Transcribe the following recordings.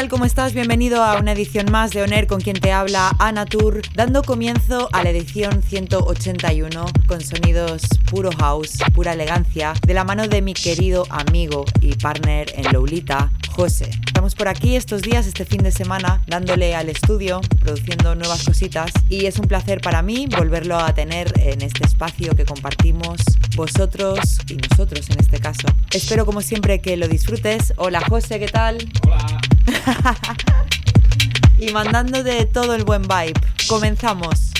Tal? ¿Cómo estás? Bienvenido a una edición más de Oner con quien te habla Ana Tour, dando comienzo a la edición 181 con sonidos puro house, pura elegancia, de la mano de mi querido amigo y partner en Lolita, José. Estamos por aquí estos días, este fin de semana, dándole al estudio, produciendo nuevas cositas y es un placer para mí volverlo a tener en este espacio que compartimos vosotros y nosotros en este caso. Espero como siempre que lo disfrutes. Hola José, ¿qué tal? Hola. y mandando de todo el buen vibe. Comenzamos.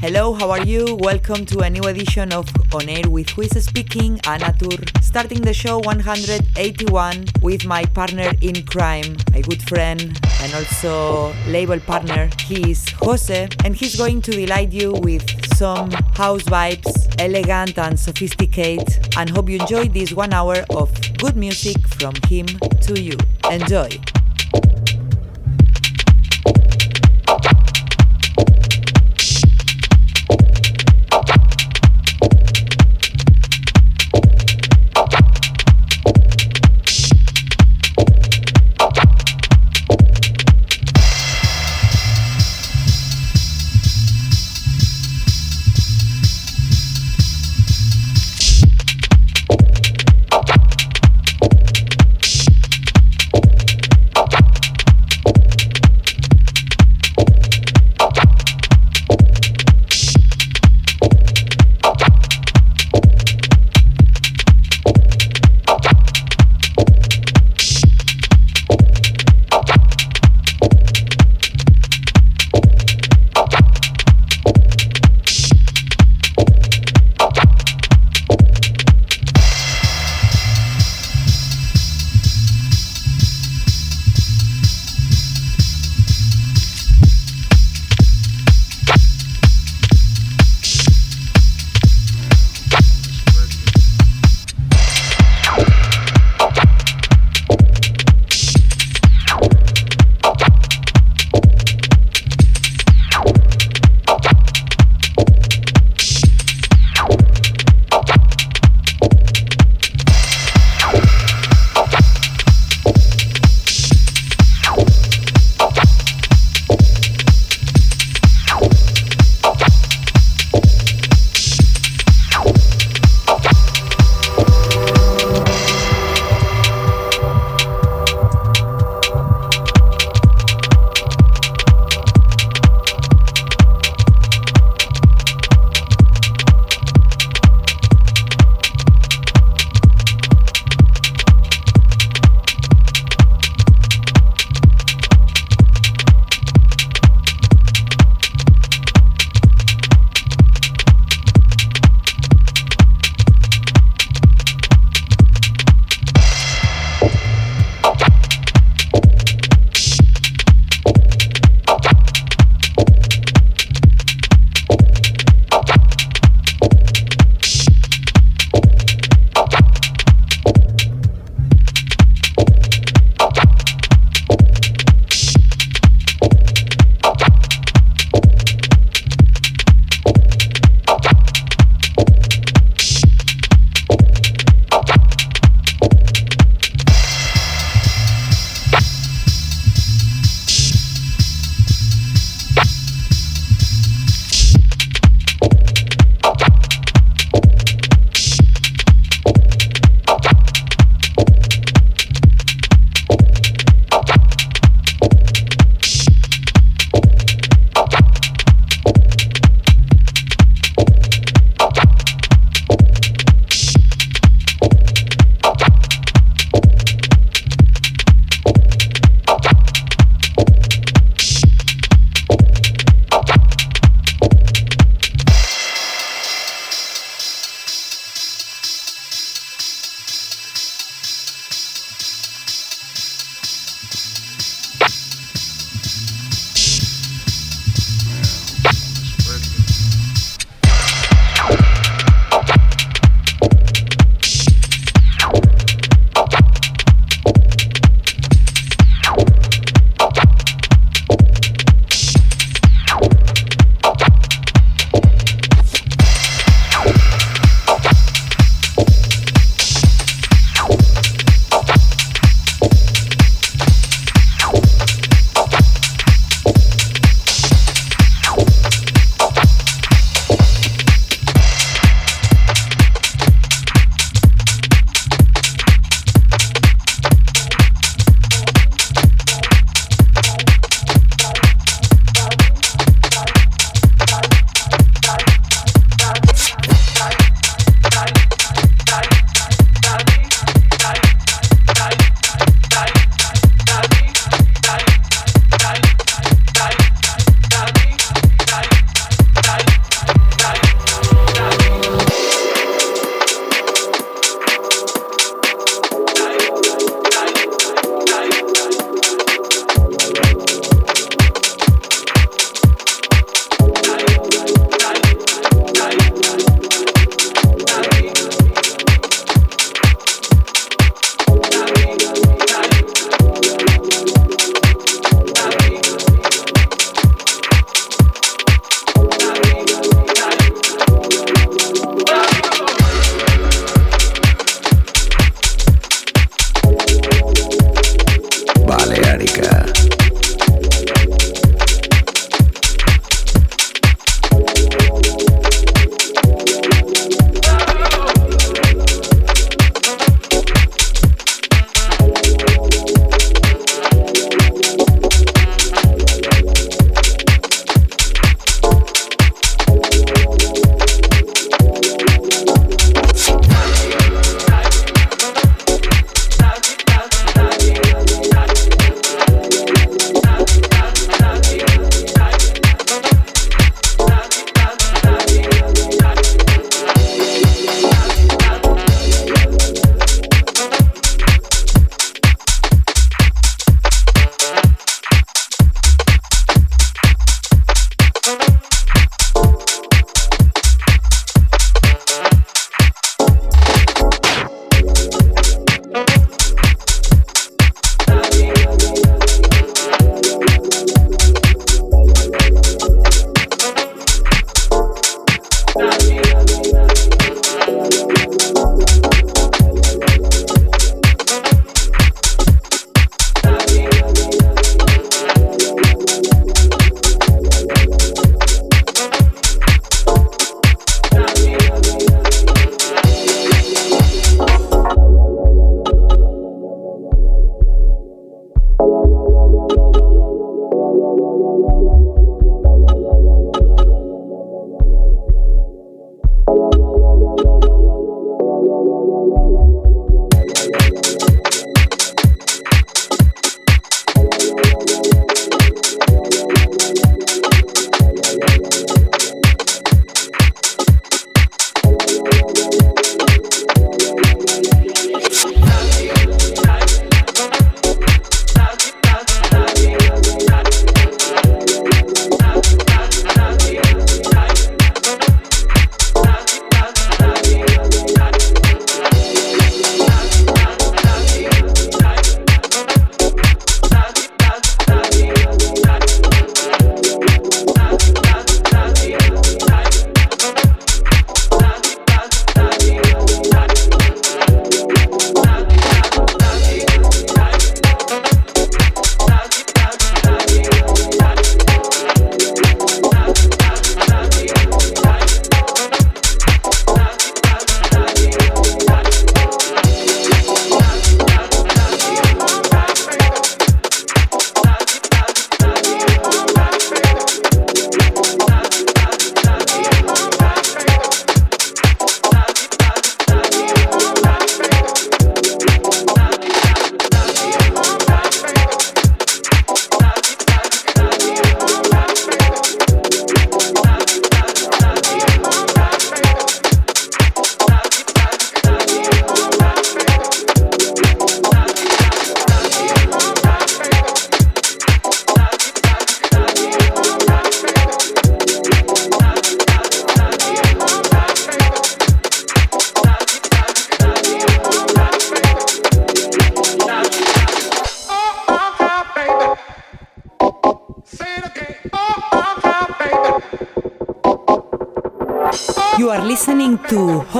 Hello, how are you? Welcome to a new edition of On Air with Who is Speaking, Ana Anatur. Starting the show 181 with my partner in crime, my good friend and also label partner. He is Jose, and he's going to delight you with some house vibes, elegant and sophisticated, and hope you enjoy this one hour of good music from him to you. Enjoy!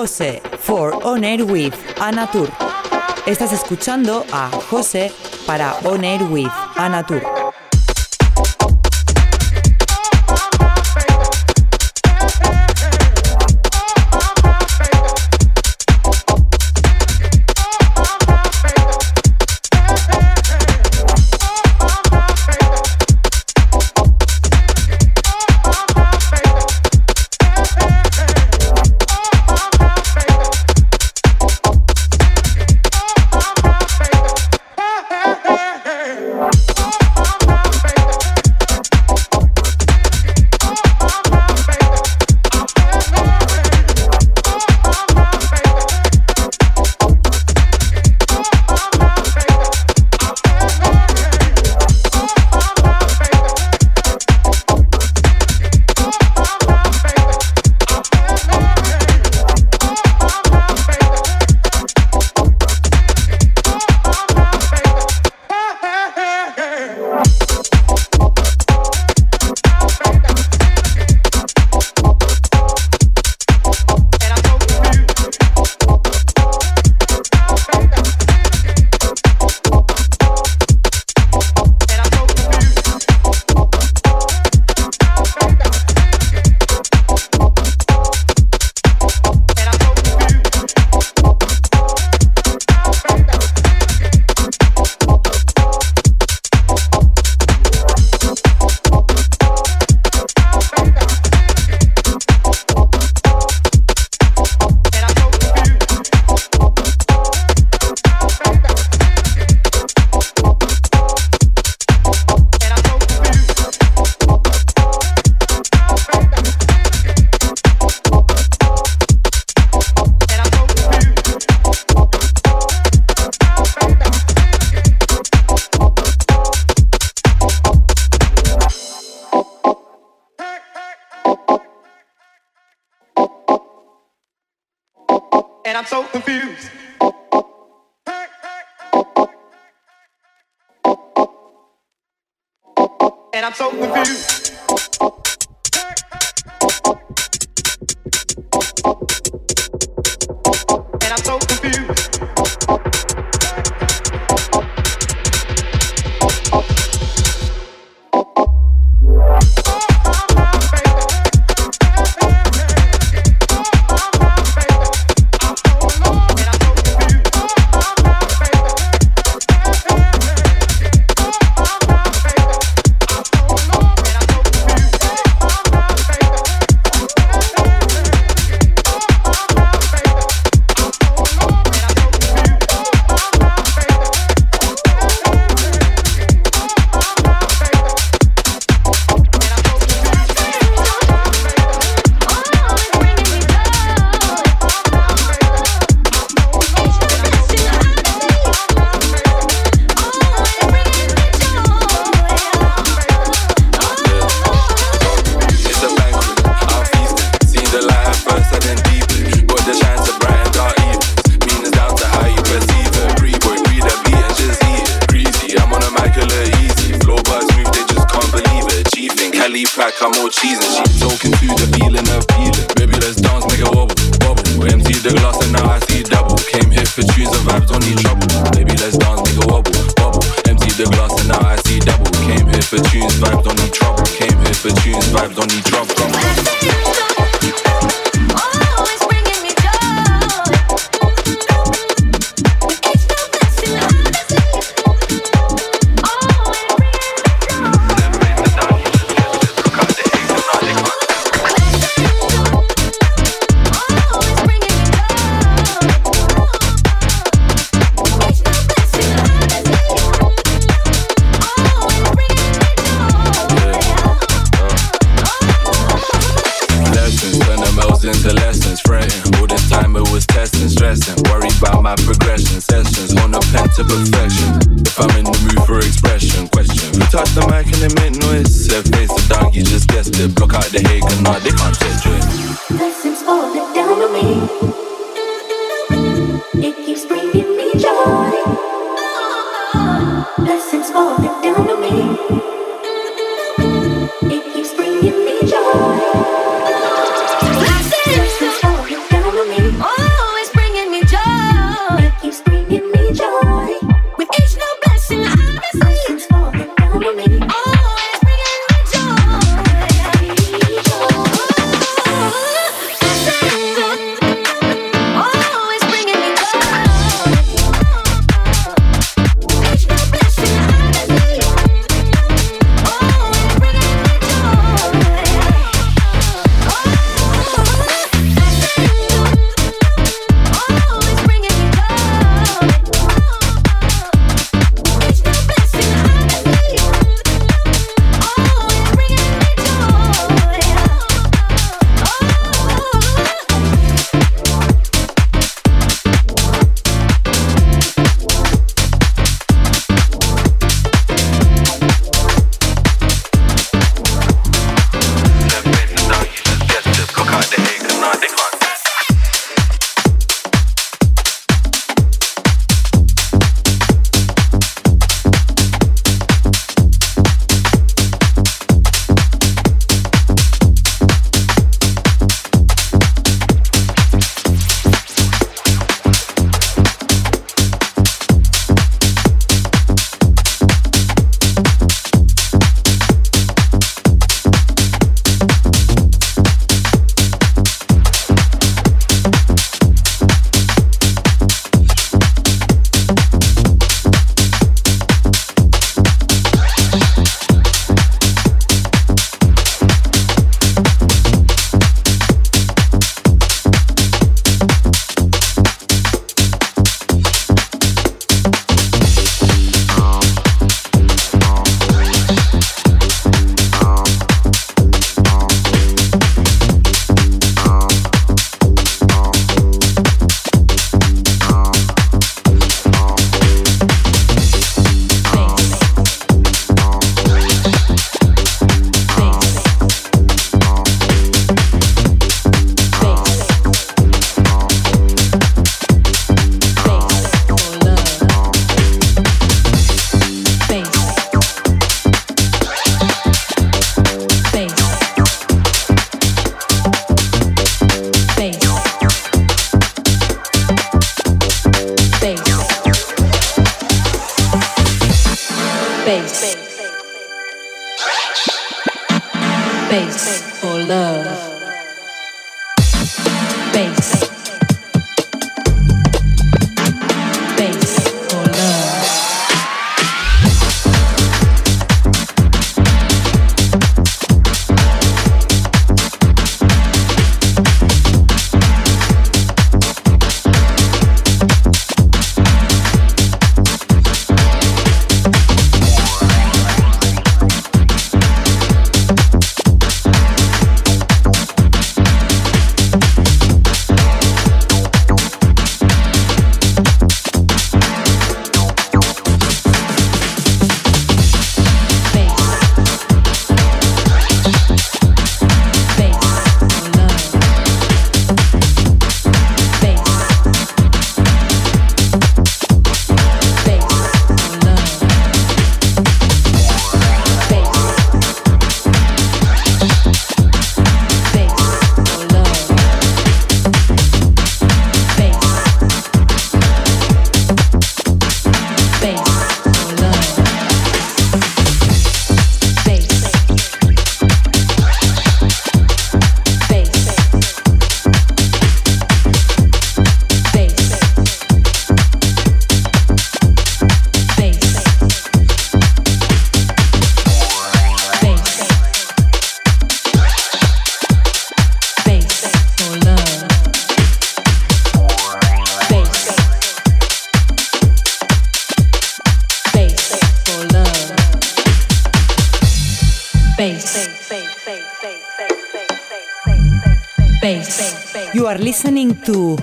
To Jose for On Air with Anatur. Estás escuchando a José para On Air with Anatur. touch the mic and they make noise. Set face the dog, you just guessed it. Block out the hate, now they can't touch it.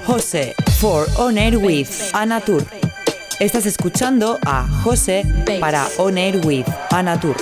To Jose for On Air with Anatur. Estás escuchando a Jose para On Air with Anatur.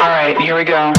All right, here we go.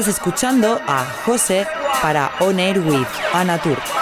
Estás escuchando a José para On Air with Anatur.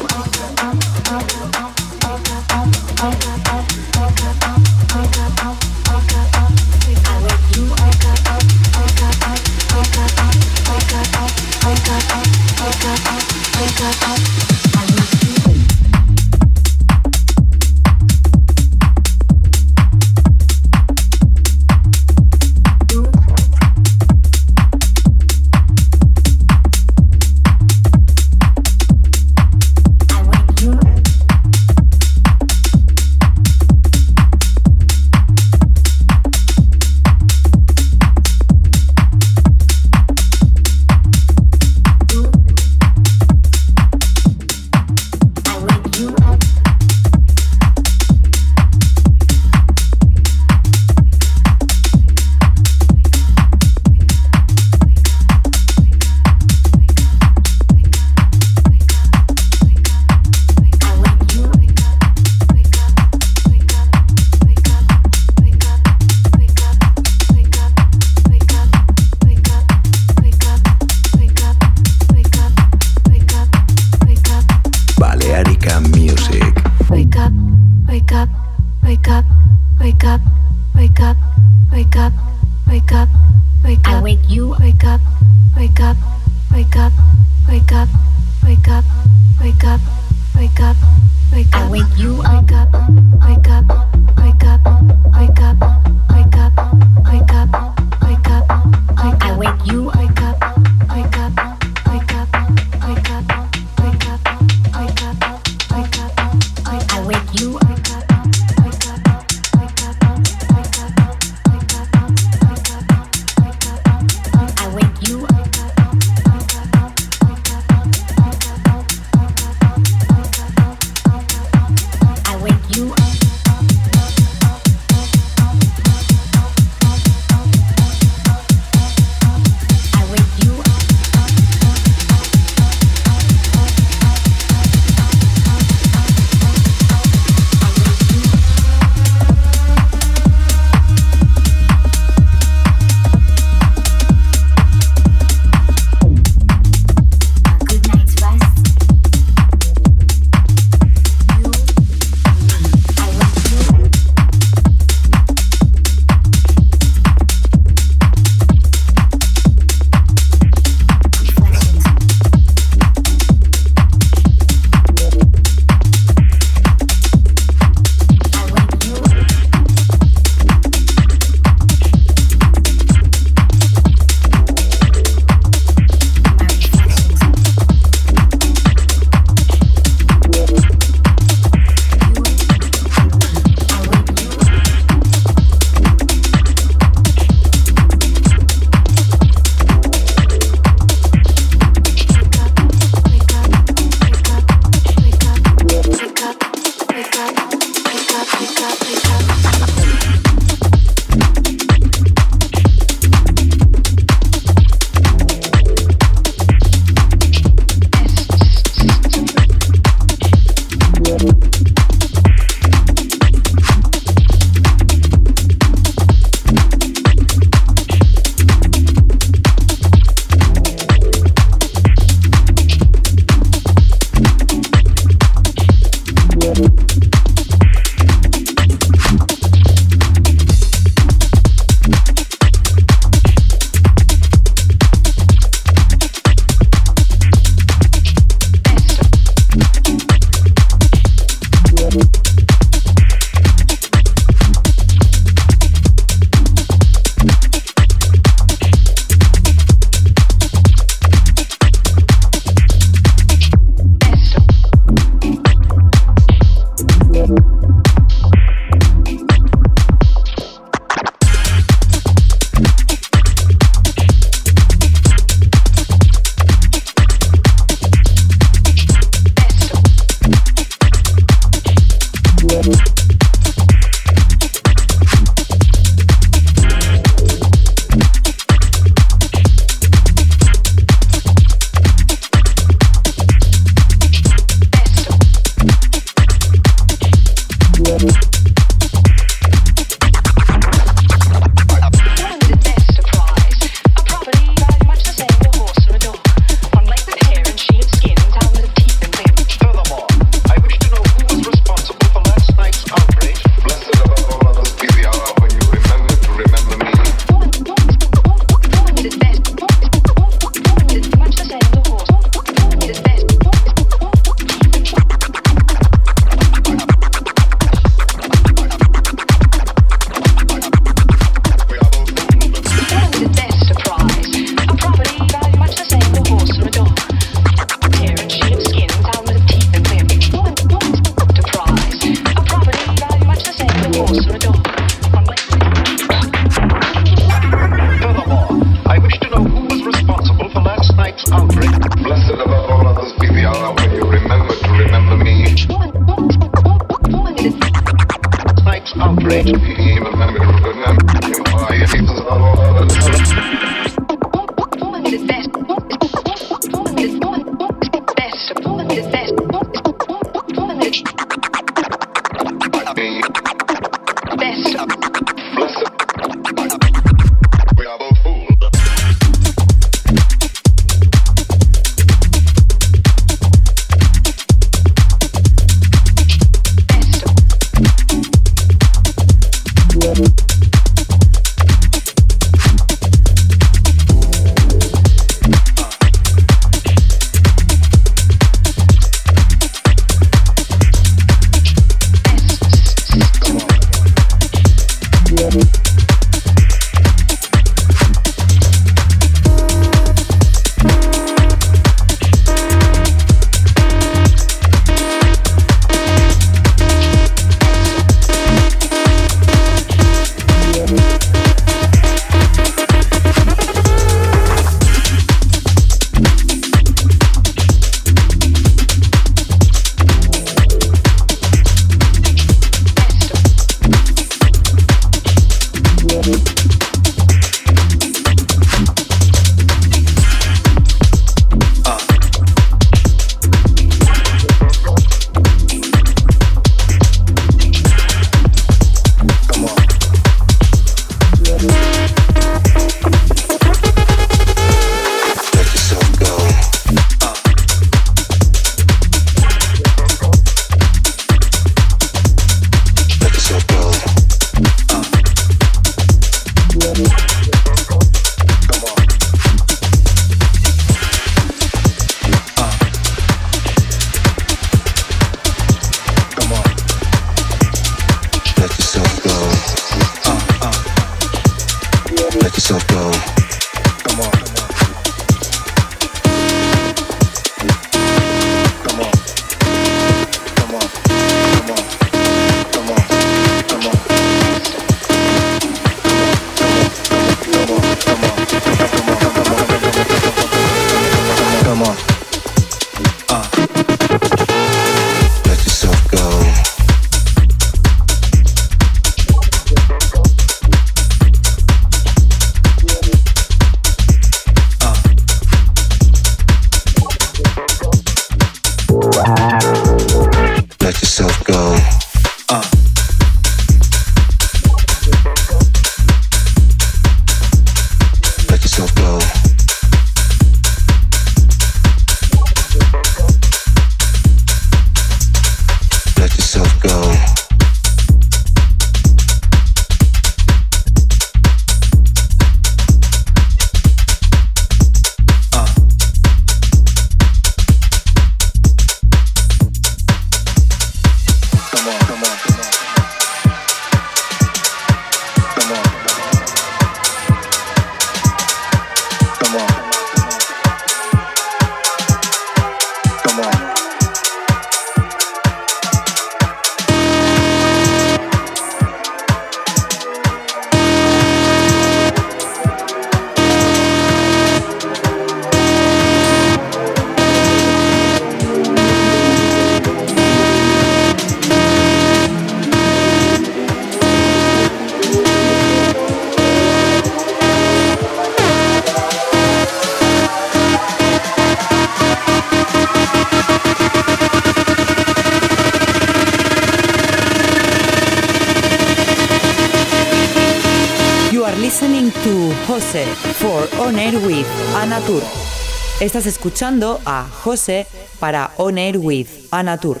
Estás escuchando a José para On Air with Anatur.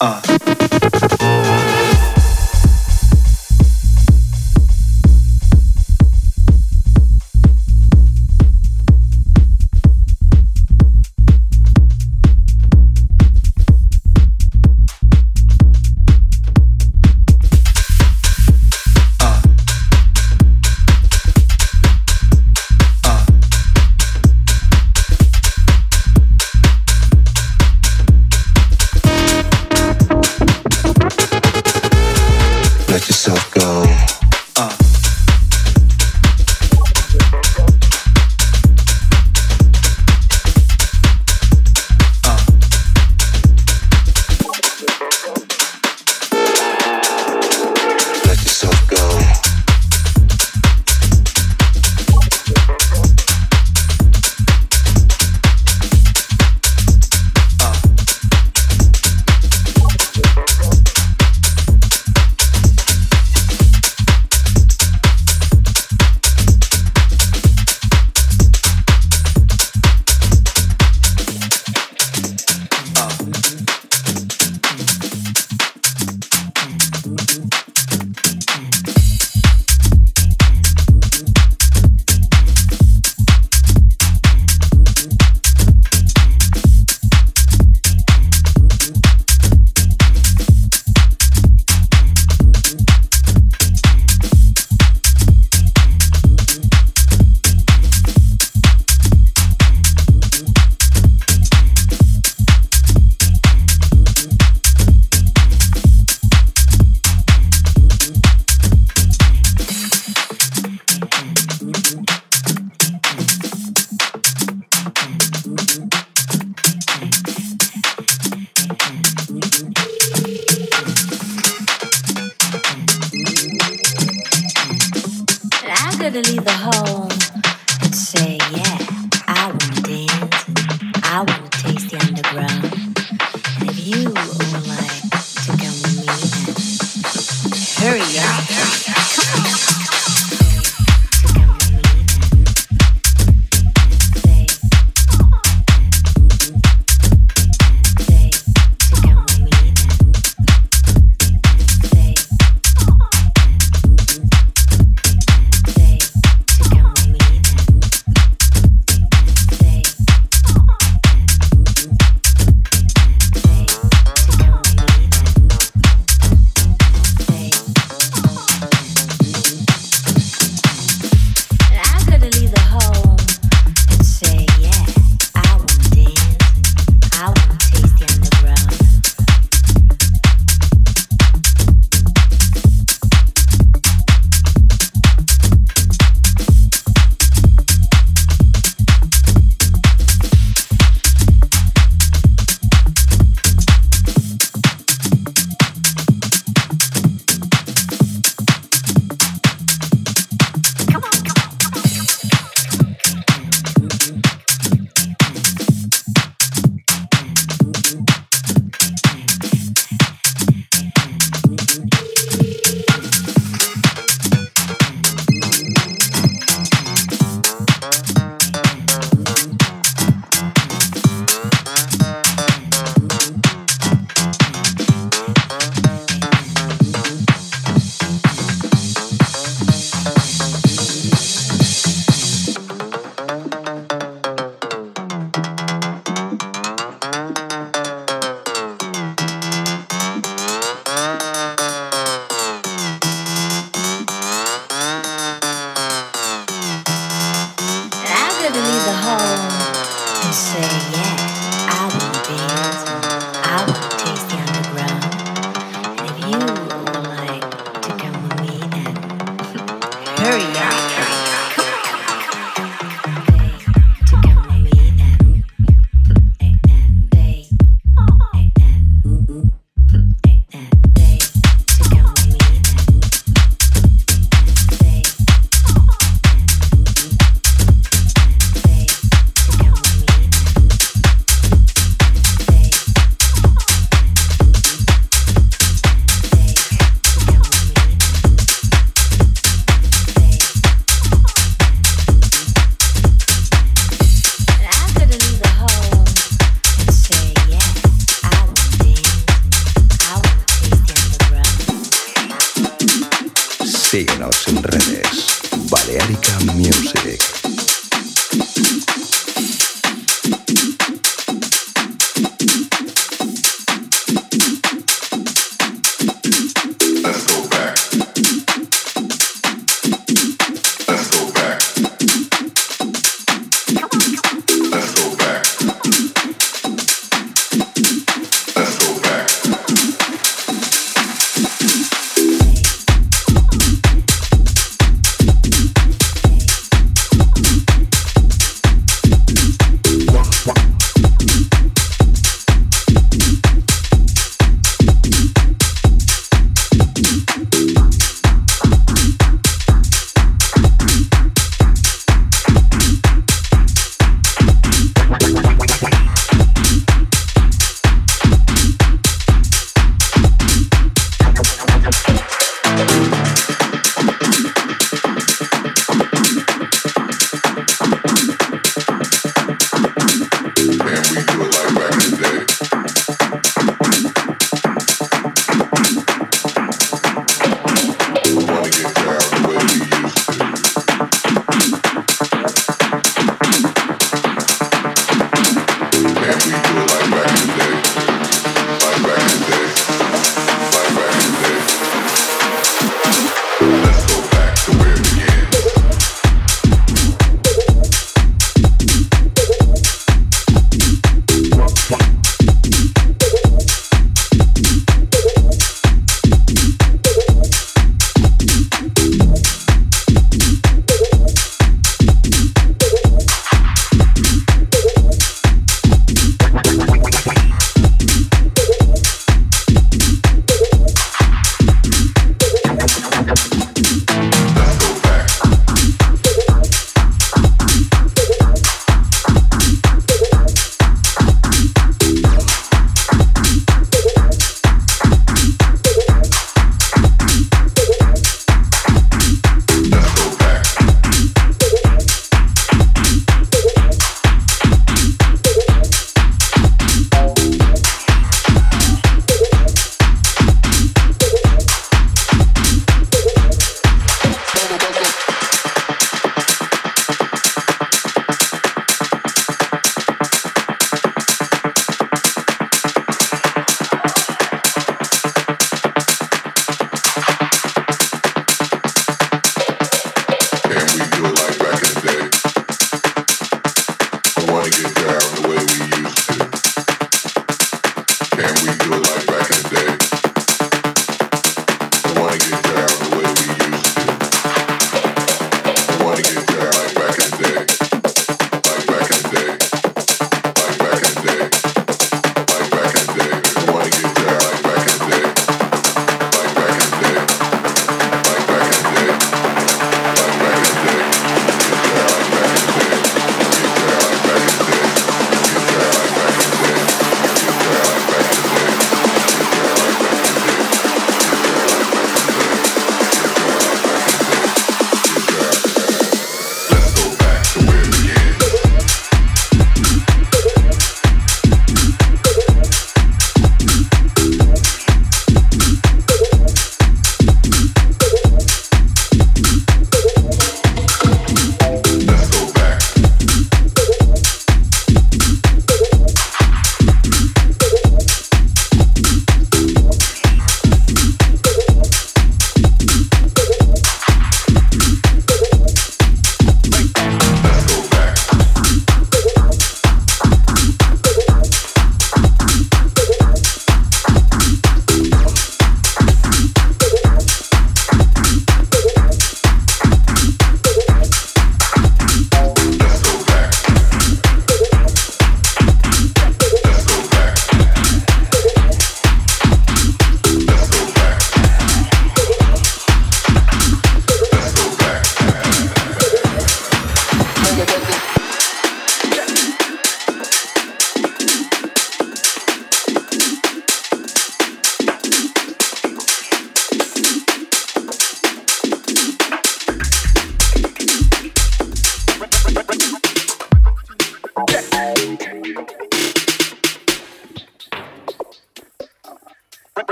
Ah.